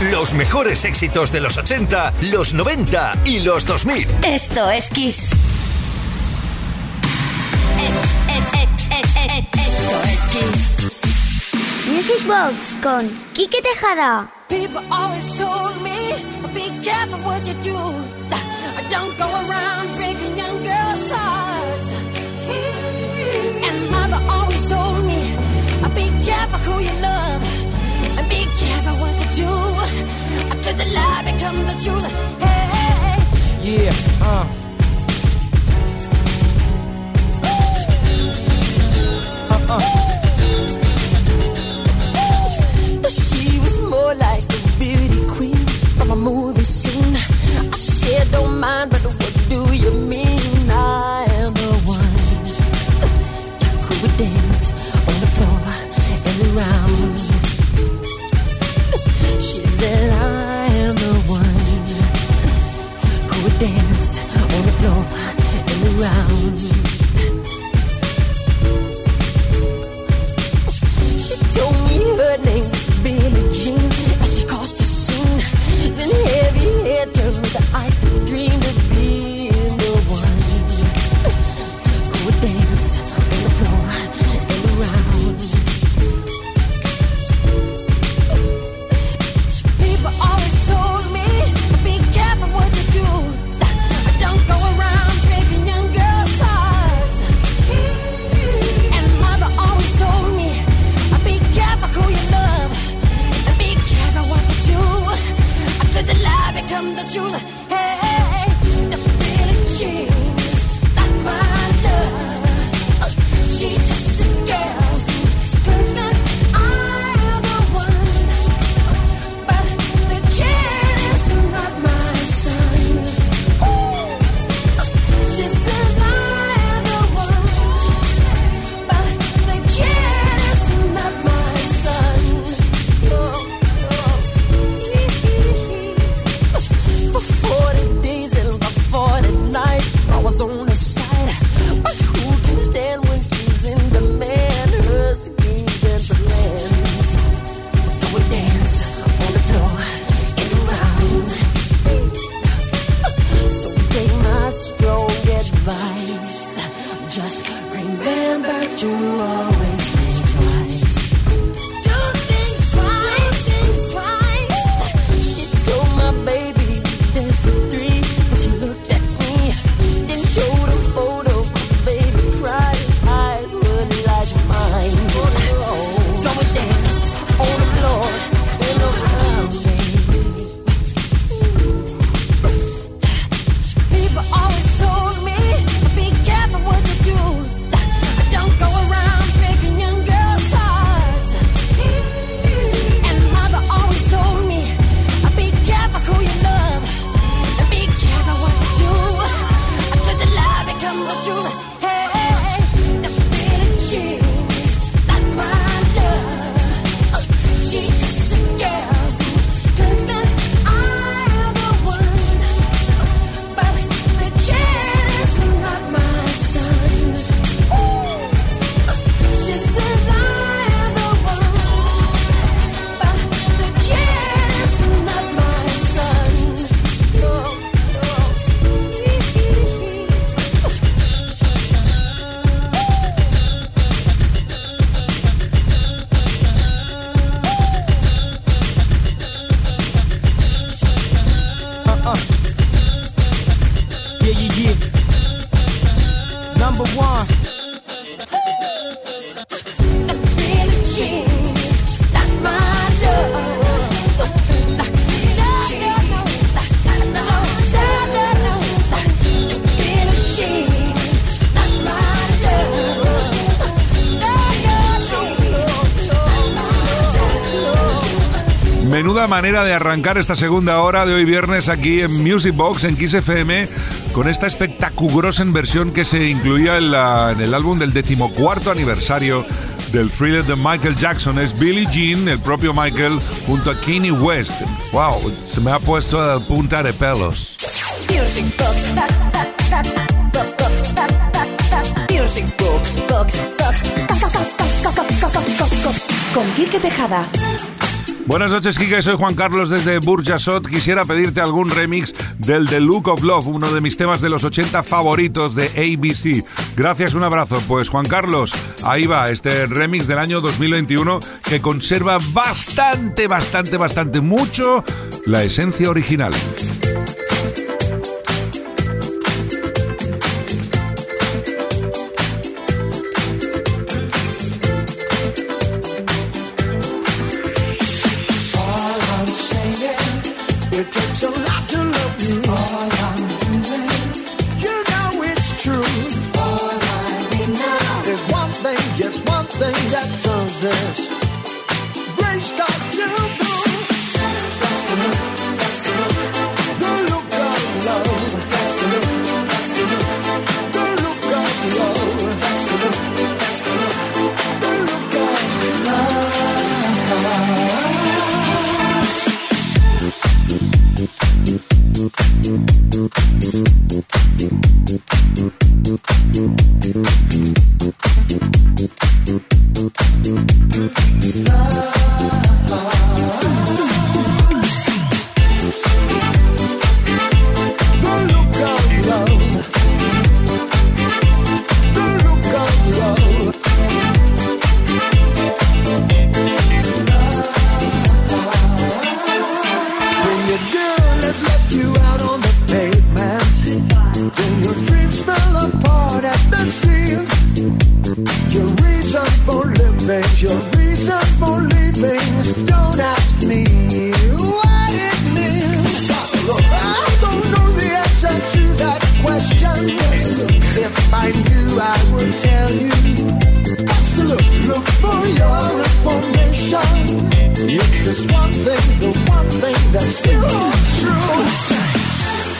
Los mejores éxitos de los 80, los 90 y los 2000. Esto es Kiss. Esto es Kiss. Music Box con Kike Tejada. People always told me, be careful what you do. Don't go around breaking young girls' hearts. And mother always told me, be careful who you love. And be careful what you do. Cause the lie become the truth. Hey, Yeah, uh. Uh, uh. She was more like a beauty queen from a movie scene. I said, don't mind, but what do you mean? I am the one who would dance on the floor and around. She said, I dance on the floor and around. She told me her name was Billie Jean she. Then heavy hair turned with the eyes dream manera de arrancar esta segunda hora de hoy viernes aquí en Music Box en Kiss FM con esta espectaculosa versión que se incluía en, la- en el álbum del decimocuarto aniversario del thriller de Michael Jackson. Es Billie Jean, el propio Michael, junto a Kanye West. ¡Wow! Se me ha puesto la punta de pelos. Con Quique Tejada. Buenas noches, Kike. Soy Juan Carlos desde Burjasot. Quisiera pedirte algún remix del The Look of Love, uno de mis temas de los 80 favoritos de ABC. Gracias, un abrazo. Pues Juan Carlos, ahí va este remix del año 2021 que conserva bastante, bastante, bastante, mucho la esencia original. Your information. It's this one thing, the one thing that still holds true.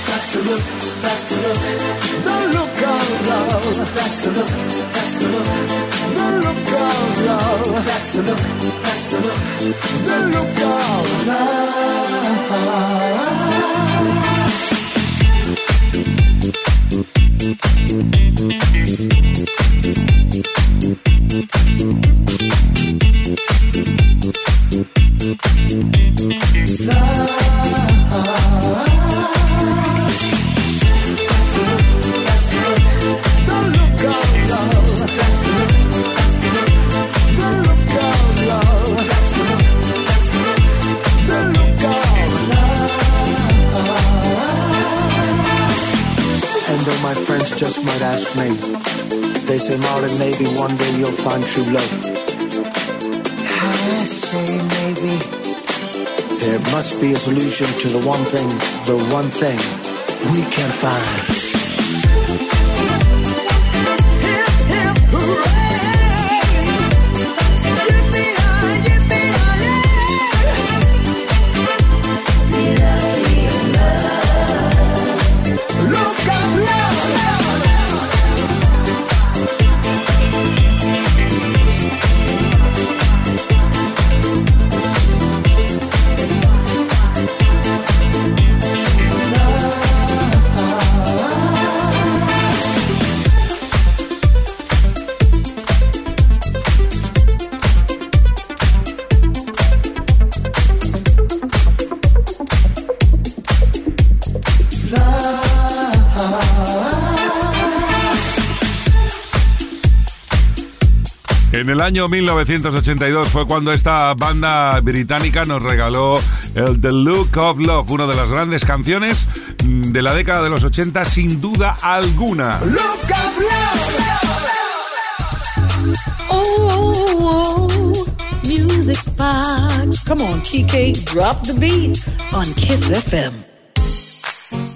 That's the look, that's the look, the look of love. That's the look, that's the look, the look of love. That's the look, that's the look, the look of love. Just might ask me, they say, Martin, maybe one day you'll find true love. I say maybe. There must be a solution to the one thing, the one thing we can't find. Año 1982 fue cuando esta banda británica nos regaló el The Look of Love, una de las grandes canciones de la década de los 80 sin duda alguna. Look of love. Oh, oh, oh, music box. Come on, Kike, drop the beat on Kiss FM.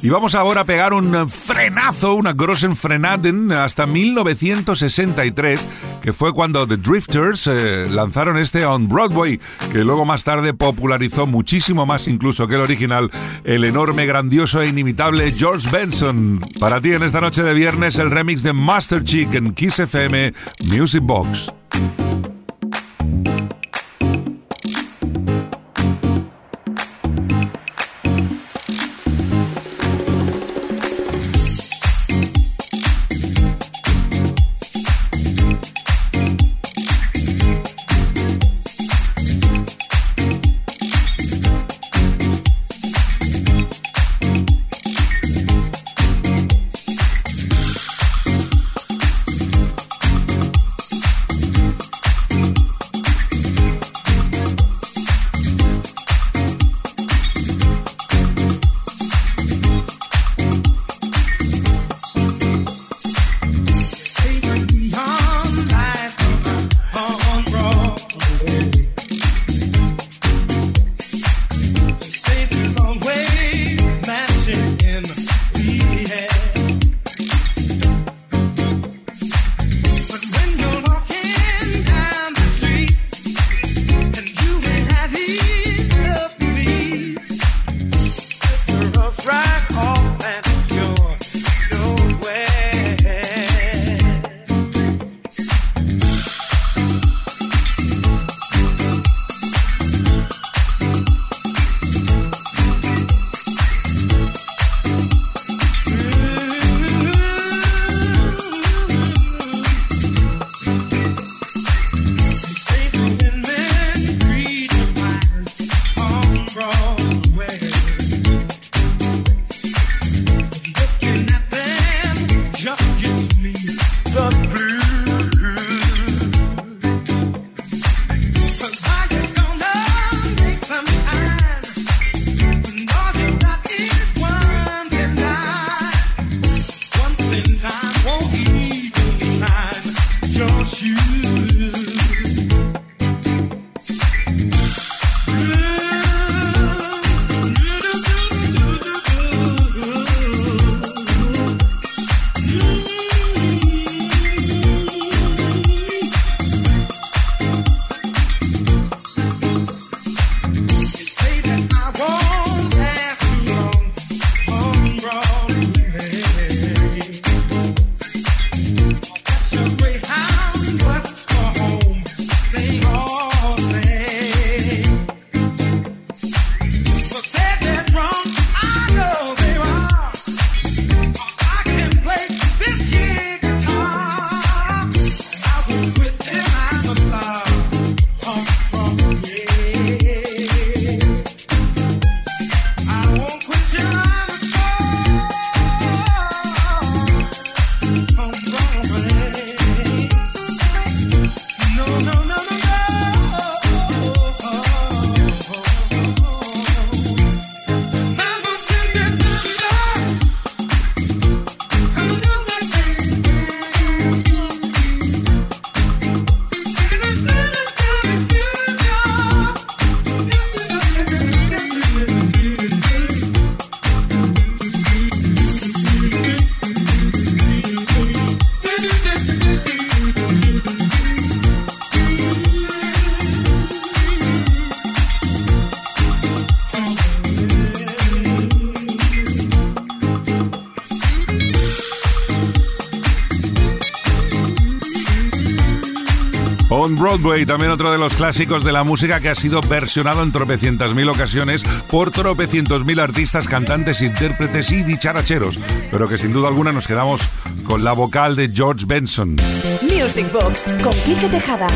Y vamos ahora a pegar un frenazo, una grossen frenaden, hasta 1963, que fue cuando The Drifters eh, lanzaron este on Broadway, que luego más tarde popularizó muchísimo más incluso que el original, el enorme, grandioso e inimitable George Benson. Para ti en esta noche de viernes, el remix de Master Chick en Kiss FM Music Box. On Broadway, también otro de los clásicos de la música que ha sido versionado en tropecientas mil ocasiones por tropecientos mil artistas, cantantes, intérpretes y dicharacheros, pero que sin duda alguna nos quedamos con la vocal de George Benson. Music Box con Quique Tejada.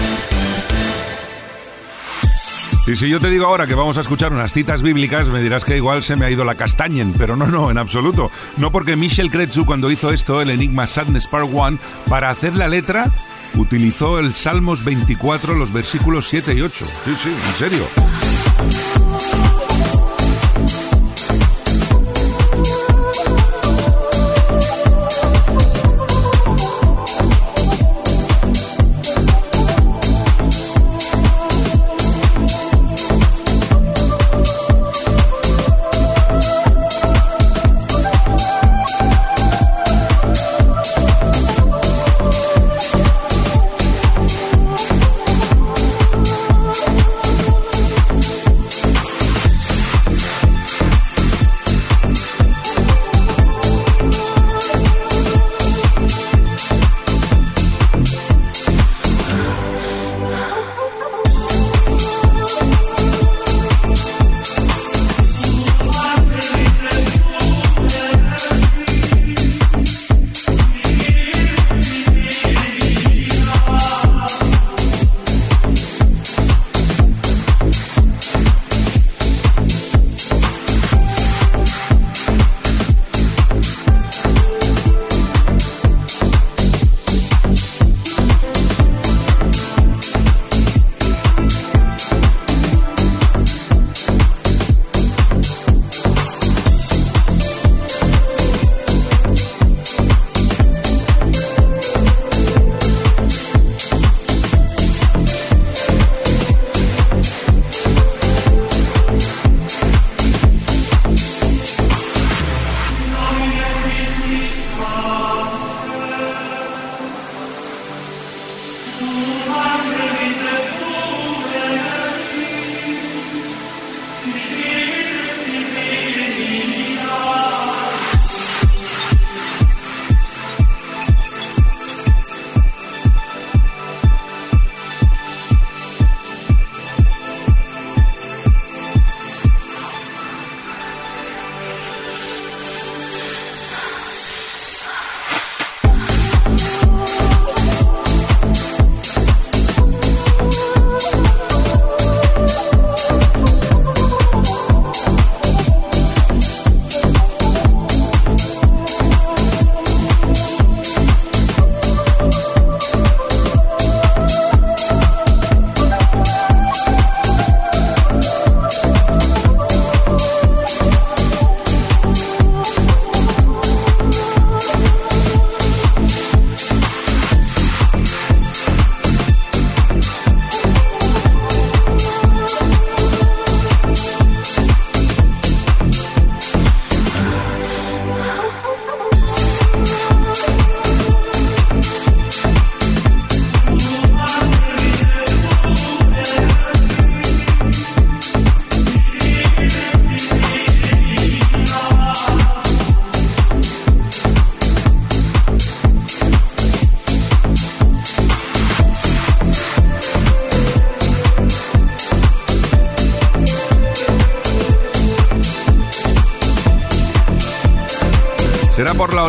Y si yo te digo ahora que vamos a escuchar unas citas bíblicas, me dirás que igual se me ha ido la castañen, pero no, no, en absoluto. No porque Michel Kretzu cuando hizo esto, el Enigma Sadness Part 1, para hacer la letra, utilizó el Salmos 24, los versículos 7 y 8. Sí, sí, en serio.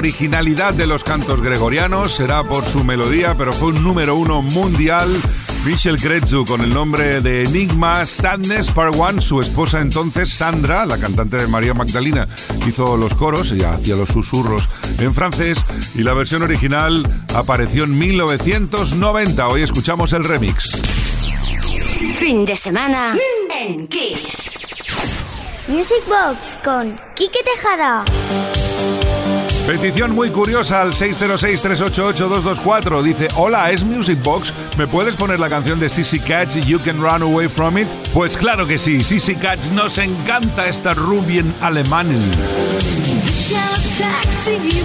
originalidad de los cantos gregorianos, será por su melodía, pero fue un número uno mundial. Michel Kretsu con el nombre de Enigma Sadness Part One, su esposa entonces Sandra, la cantante de María Magdalena, hizo los coros, ella hacía los susurros en francés y la versión original apareció en 1990. Hoy escuchamos el remix. Fin de semana en Kiss. Music Box con Quique Tejada. Petición muy curiosa al 606-388-224. Dice, hola, ¿es Music Box? ¿Me puedes poner la canción de Sissy Catch, You Can Run Away From It? Pues claro que sí, Sissy Catch, nos encanta esta Rubien Alemanen. Taxi.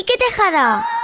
Y Quique Tejada.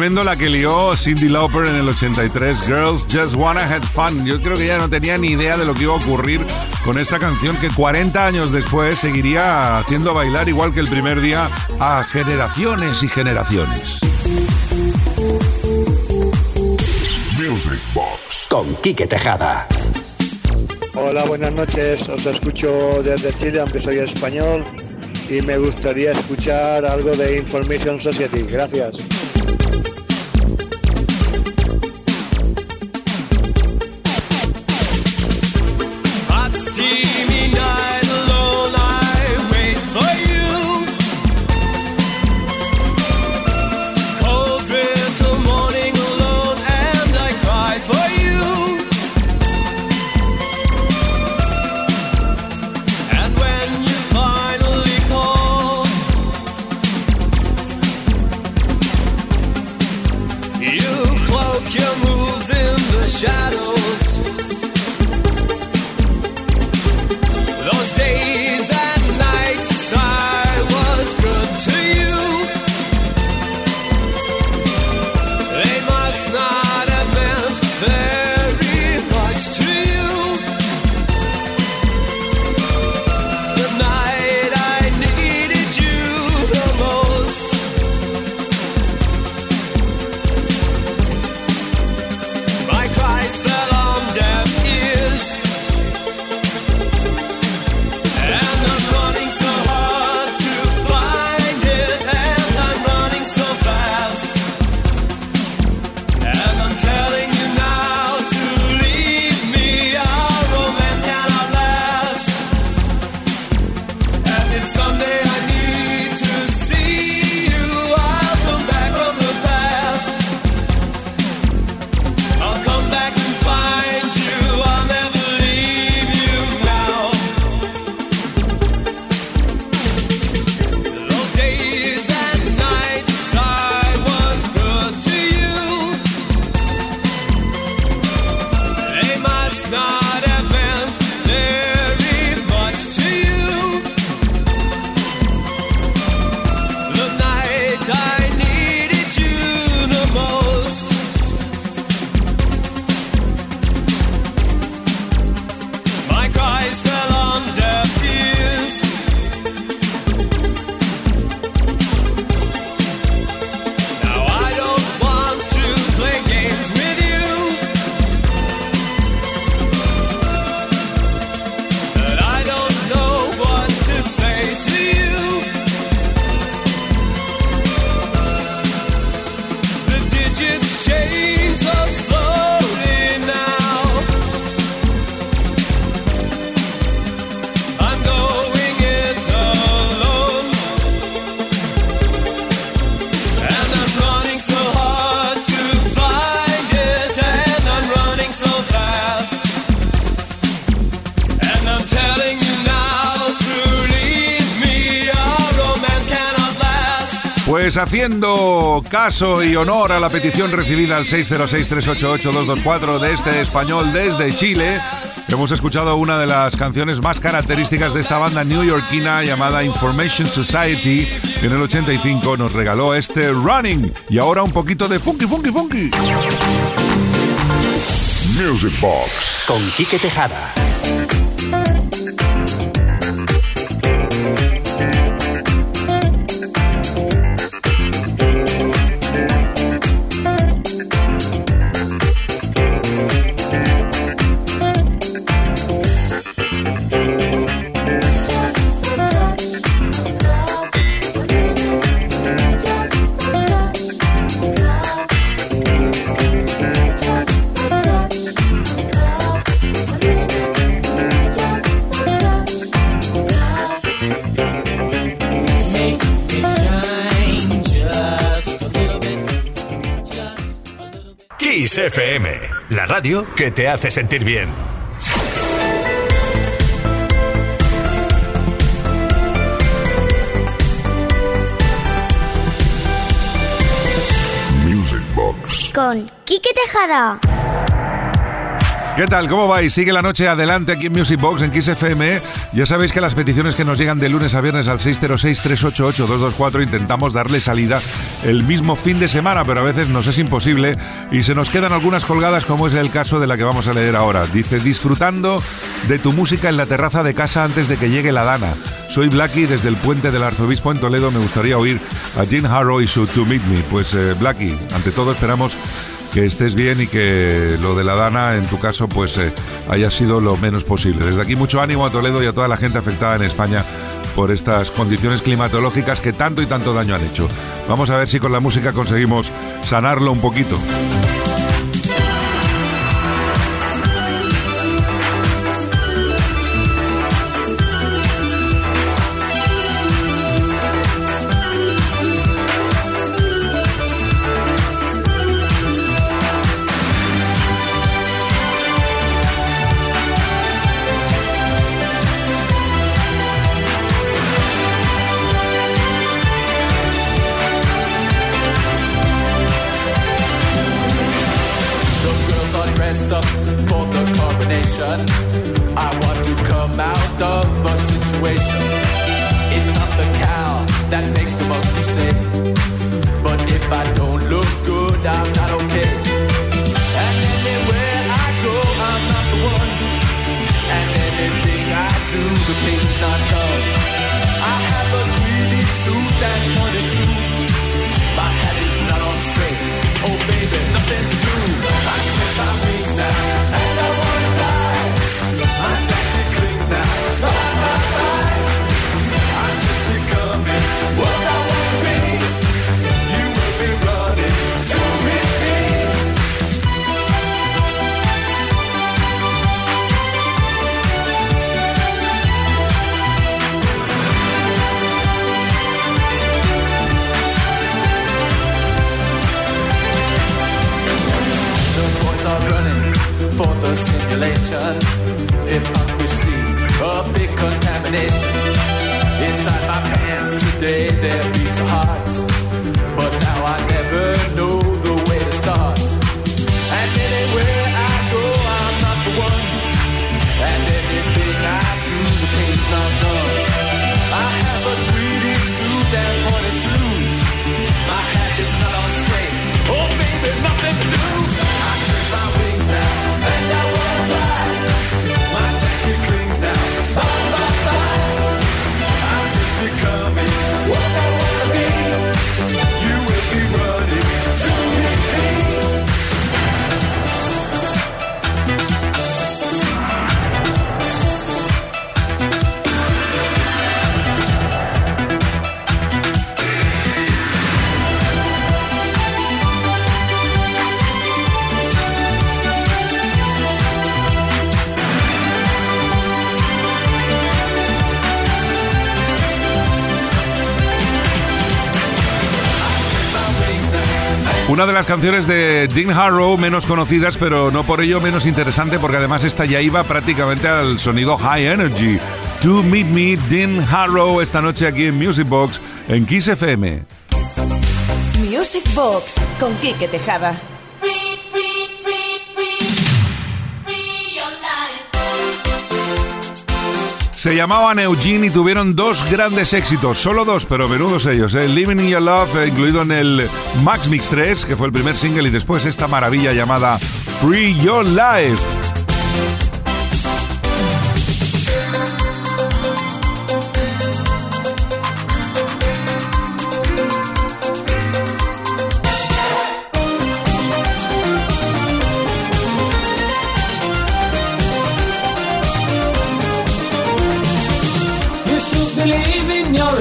Tremendo la que lió Cindy Lauper en el 83, Girls Just Wanna Have Fun. Yo creo que ella no tenía ni idea de lo que iba a ocurrir con esta canción que 40 años después seguiría haciendo bailar igual que el primer día a generaciones y generaciones. Music Box con Quique Tejada. Hola, buenas noches. Os escucho desde Chile, aunque soy español, y me gustaría escuchar algo de Information Society. Gracias. Pues haciendo caso y honor a la petición recibida al 606-388-224 de este español desde Chile, hemos escuchado una de las canciones más características de esta banda newyorkina llamada Information Society, que en el 85 nos regaló este Running. Y ahora un poquito de funky, funky, funky. Music Box con Quique Tejada. FM, la radio que te hace sentir bien. Music Box. Con Quique Tejada. ¿Qué tal? ¿Cómo vais? Sigue la noche adelante aquí en Music Box, en Kiss FM. Ya sabéis que las peticiones que nos llegan de lunes a viernes al 606-388-224 intentamos darle salida el mismo fin de semana, pero a veces nos es imposible y se nos quedan algunas colgadas, como es el caso de la que vamos a leer ahora. Dice, disfrutando de tu música en la terraza de casa antes de que llegue la dana. Soy Blacky desde el puente del arzobispo en Toledo. Me gustaría oír a Jim Harrow y su To Meet Me. Pues eh, Blacky, ante todo esperamos que estés bien y que lo de la Dana, en tu caso, pues eh, haya sido lo menos posible. Desde aquí mucho ánimo a Toledo y a toda la gente afectada en España por estas condiciones climatológicas que tanto y tanto daño han hecho. Vamos a ver si con la música conseguimos sanarlo un poquito. That makes the monkey sing. But if I don't look good, I'm not okay. And anywhere I go, I'm not the one. And anything I do, the pain's not done. I have a tweedy suit and pointy shoes. Una de las canciones de Dean Harrow menos conocidas, pero no por ello menos interesante, porque además esta ya iba prácticamente al sonido high energy. To Meet Me, Dean Harrow, esta noche aquí en Music Box, en Kiss FM. Music Box con Quique Tejada. Se llamaban Eugene y tuvieron dos grandes éxitos, solo dos, pero menudos ellos. ¿eh? Living in Your Love, eh, incluido en el Max Mix 3, que fue el primer single, y después esta maravilla llamada Free Your Life.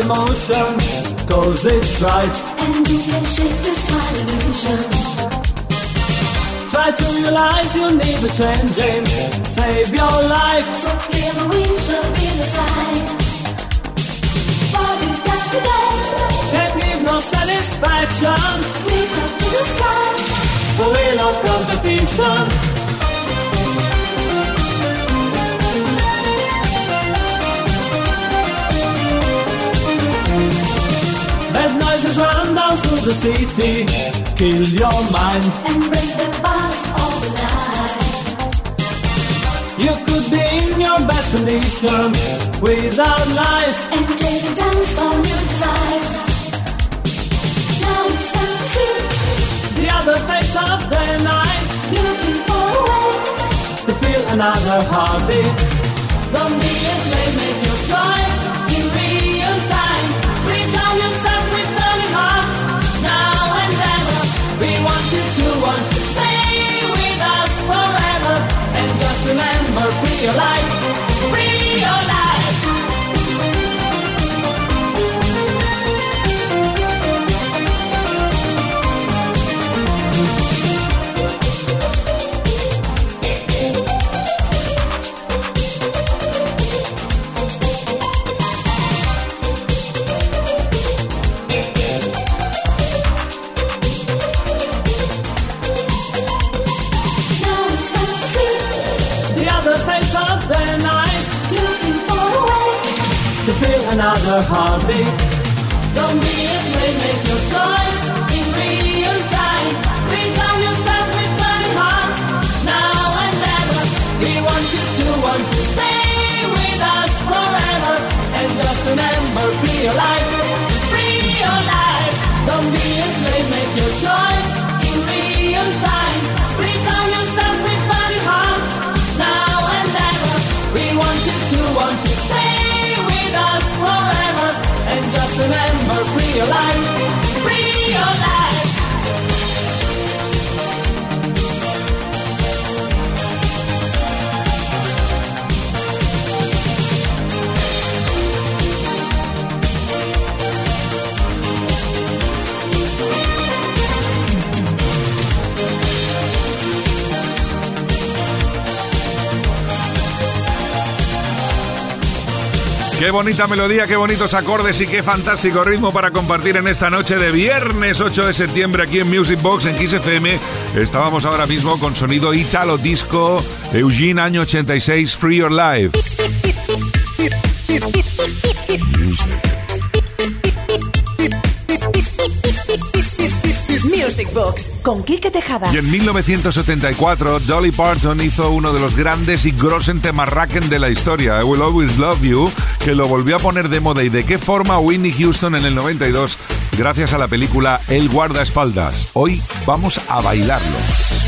Emotion, cause it's right. And you can shake this illusion. Try to realize you need a changing. Save your life. So clear the wings be the sign. What you got today? Can't give no satisfaction. Reach up to the sky. The wheel of competition. The city. Kill your mind. And break the bars of the night. You could be in your best condition without lies. And take a chance on your desires. Now it's time to see. The other face of the night Looking for a way. to feel another heartbeat. Don't be a slave, make your choice remember, free your life. Free your another heartbeat. Don't be afraid, make your choice in real time. Return yourself with burning heart. Now and ever. We want you to want to stay with us forever. And just remember, free your life. Free your life. Don't be a slave, make your choice Qué bonita melodía, qué bonitos acordes y qué fantástico ritmo para compartir en esta noche de viernes 8 de septiembre aquí en Music Box en Kiss FM. Estábamos ahora mismo con sonido Italo Disco, Eugene año 86, Free Your Life. Con Tejada. Y en 1974, Dolly Parton hizo uno de los grandes y grossen temarraken de la historia, I Will Always Love You, que lo volvió a poner de moda y de qué forma Whitney Houston en el 92, gracias a la película El guardaespaldas. Hoy vamos a bailarlo.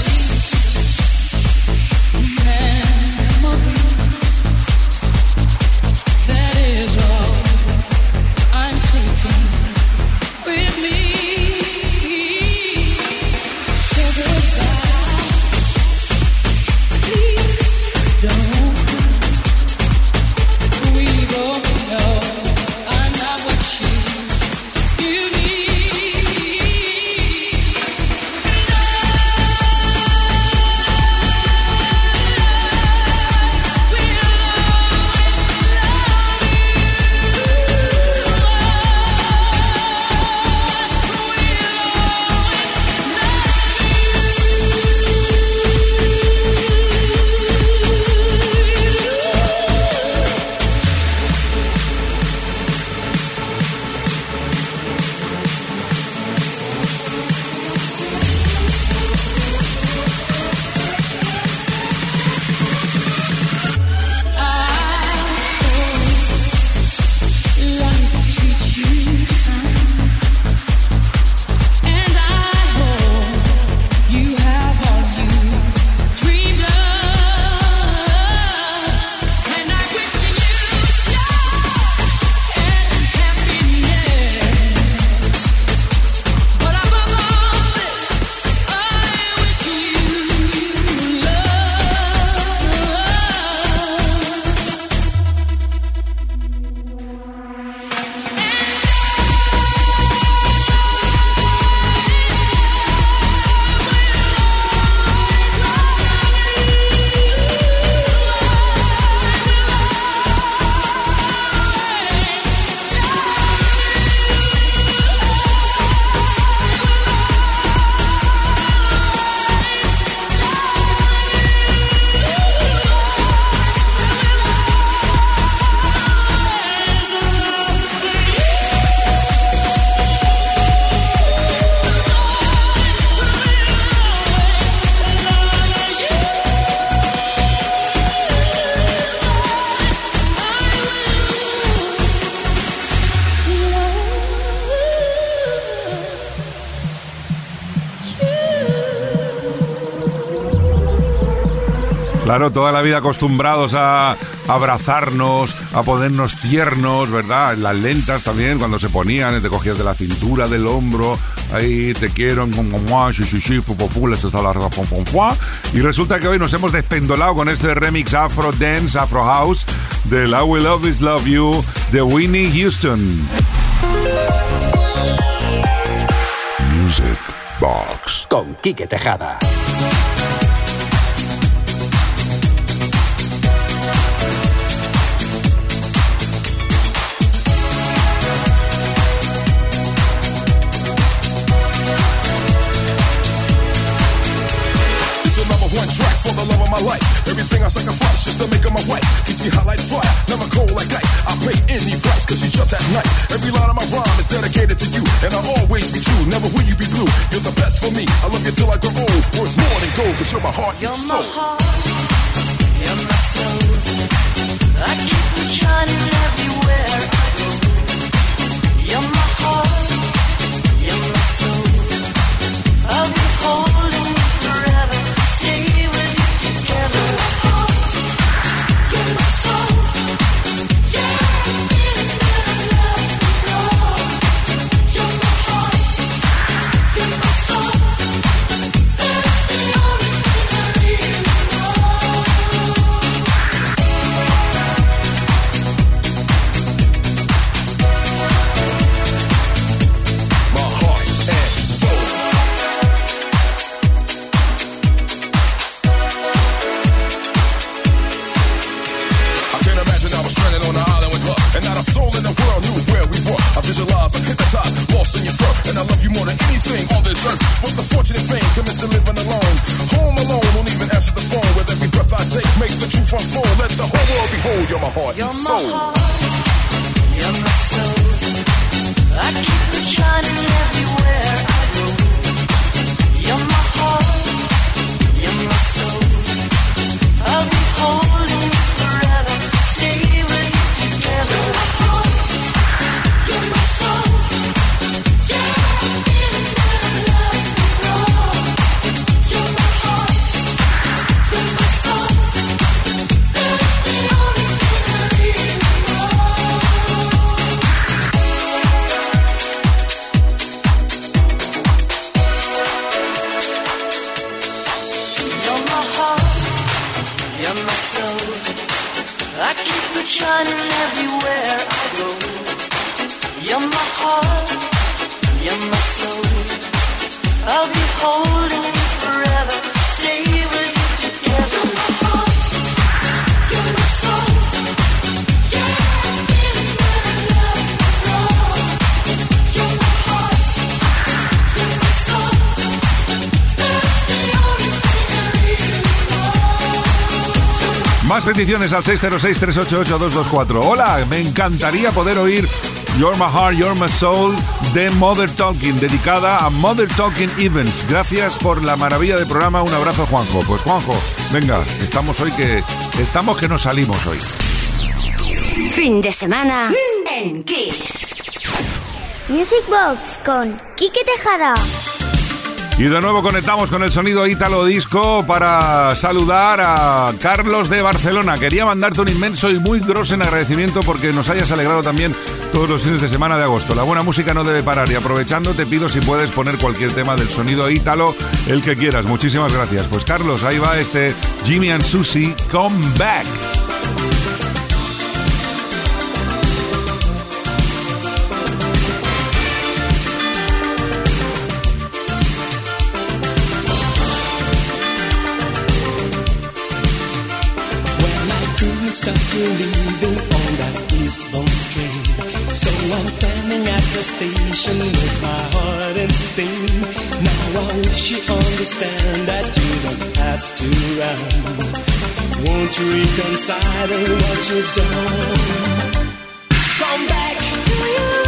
Claro, toda la vida acostumbrados a abrazarnos, a ponernos tiernos, ¿verdad? Las lentas también, cuando se ponían, te cogías de la cintura, del hombro, ahí te quiero, y resulta que hoy nos hemos despendolado con este remix Afro Dance, Afro House del I Will Always Love You de Winnie Houston. Music Box. Con Quique Tejada. Everything I sacrifice just to make her my wife. Keeps me hot like fire, never cold like ice. I pay any price cause she's just that nice. Every line of my rhyme is dedicated to you, and I'll always be true. Never will you be blue. You're the best for me. I love you till I grow old. Worth more than gold cause you're my heart and soul. You're my soul. I keep it shining everywhere I go. You're my heart. Más peticiones al 606-388-224. Hola, me encantaría poder oír You're My Heart, You're My Soul de Mother Talking, dedicada a Mother Talking Events. Gracias por la maravilla del programa. Un abrazo, Juanjo. Pues Juanjo, venga, estamos hoy que estamos que nos salimos hoy. Fin de semana en Kiss. Music Box con Quique Tejada. Y de nuevo conectamos con el sonido ítalo disco para saludar a Carlos de Barcelona. Quería mandarte un inmenso y muy grosso en agradecimiento porque nos hayas alegrado también todos los fines de semana de agosto. La buena música no debe parar y aprovechando te pido si puedes poner cualquier tema del sonido ítalo, el que quieras. Muchísimas gracias. Pues Carlos, ahí va este Jimmy and Susie Come Back. Stop believing on that eastbound train. So I'm standing at the station with my heart in pain. Now I wish you understand that you don't have to run. Won't you reconcile what you've done? Come back to you.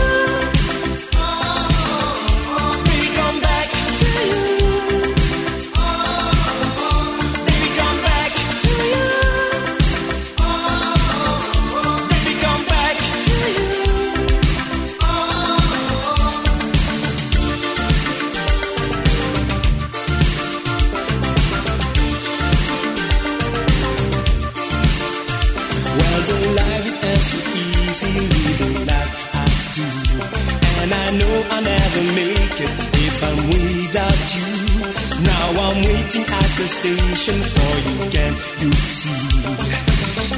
Now I'm waiting at the station for you, can you see?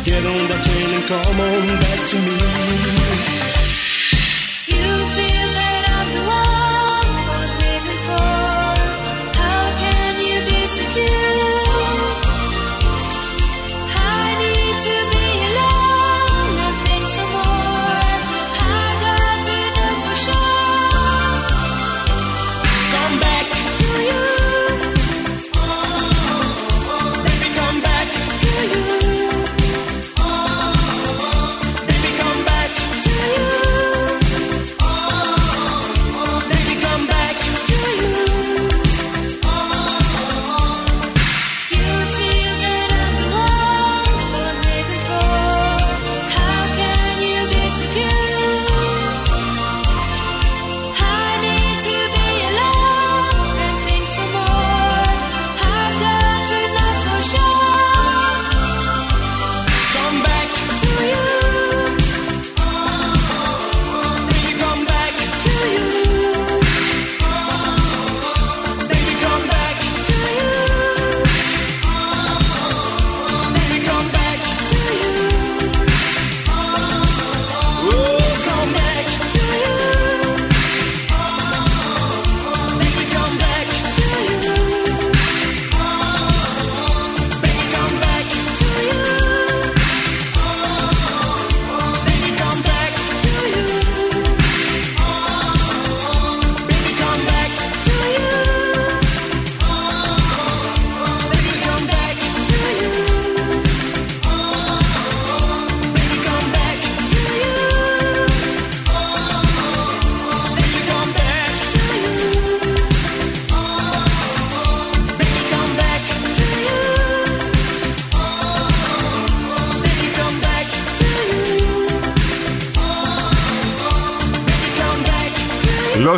Get on the train and come on back to me.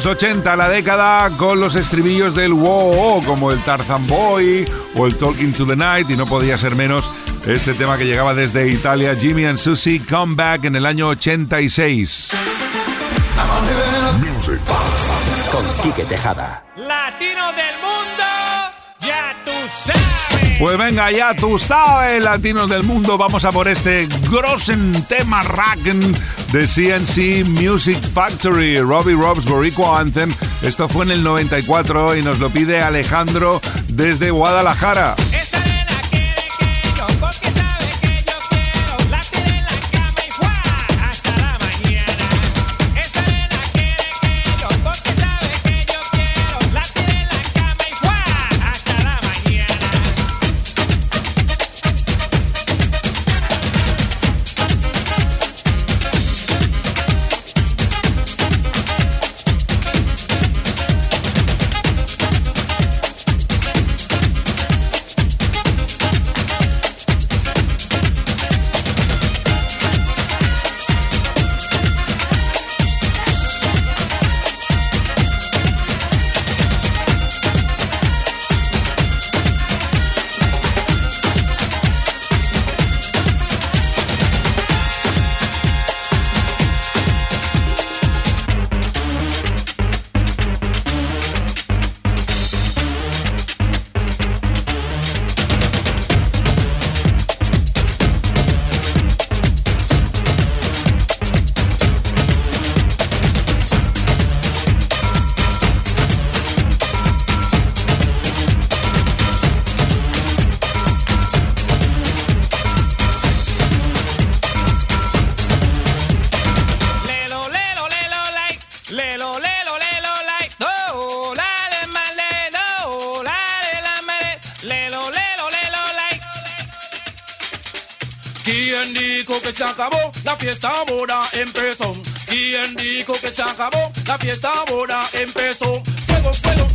80, la década, con los estribillos del wow, como el Tarzan Boy o el Talking to the Night, y no podía ser menos este tema que llegaba desde Italia, Jimmy and Susie Comeback en el año 86. Music. Con Quique Tejada. Pues venga ya, tú sabes, latinos del mundo, vamos a por este grossen tema Ragen de CNC Music Factory, Robbie Robs Boricua Anthem. Esto fue en el 94 y nos lo pide Alejandro desde Guadalajara. ¿Quién dijo que se acabó la fiesta ahora empezó? ¿Quién dijo que se acabó la fiesta ahora empezó? Fuego, fuego.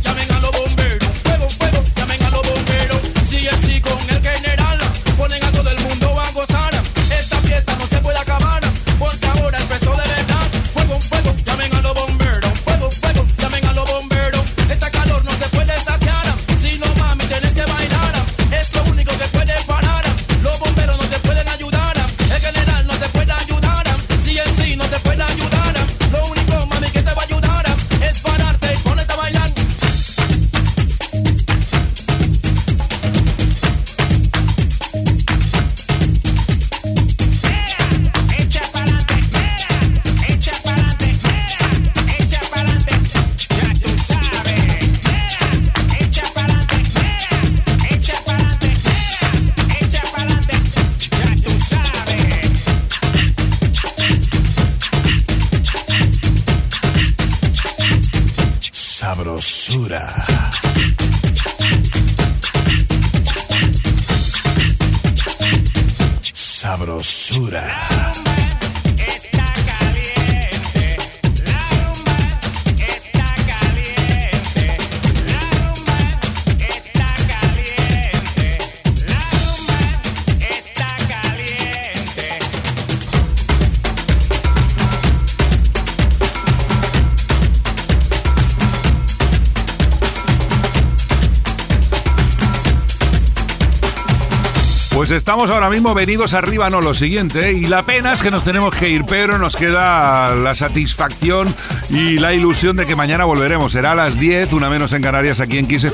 Pues estamos ahora mismo venidos arriba, no lo siguiente, ¿eh? y la pena es que nos tenemos que ir, pero nos queda la satisfacción y la ilusión de que mañana volveremos. Será a las 10, una menos en Canarias, aquí en Kiss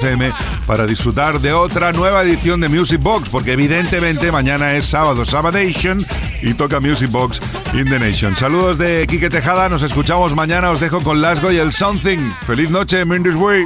para disfrutar de otra nueva edición de Music Box, porque evidentemente mañana es sábado, Sabadation, y toca Music Box in the Nation. Saludos de Quique Tejada, nos escuchamos mañana, os dejo con Lasgo y el Something. Feliz noche, Mindy's Way.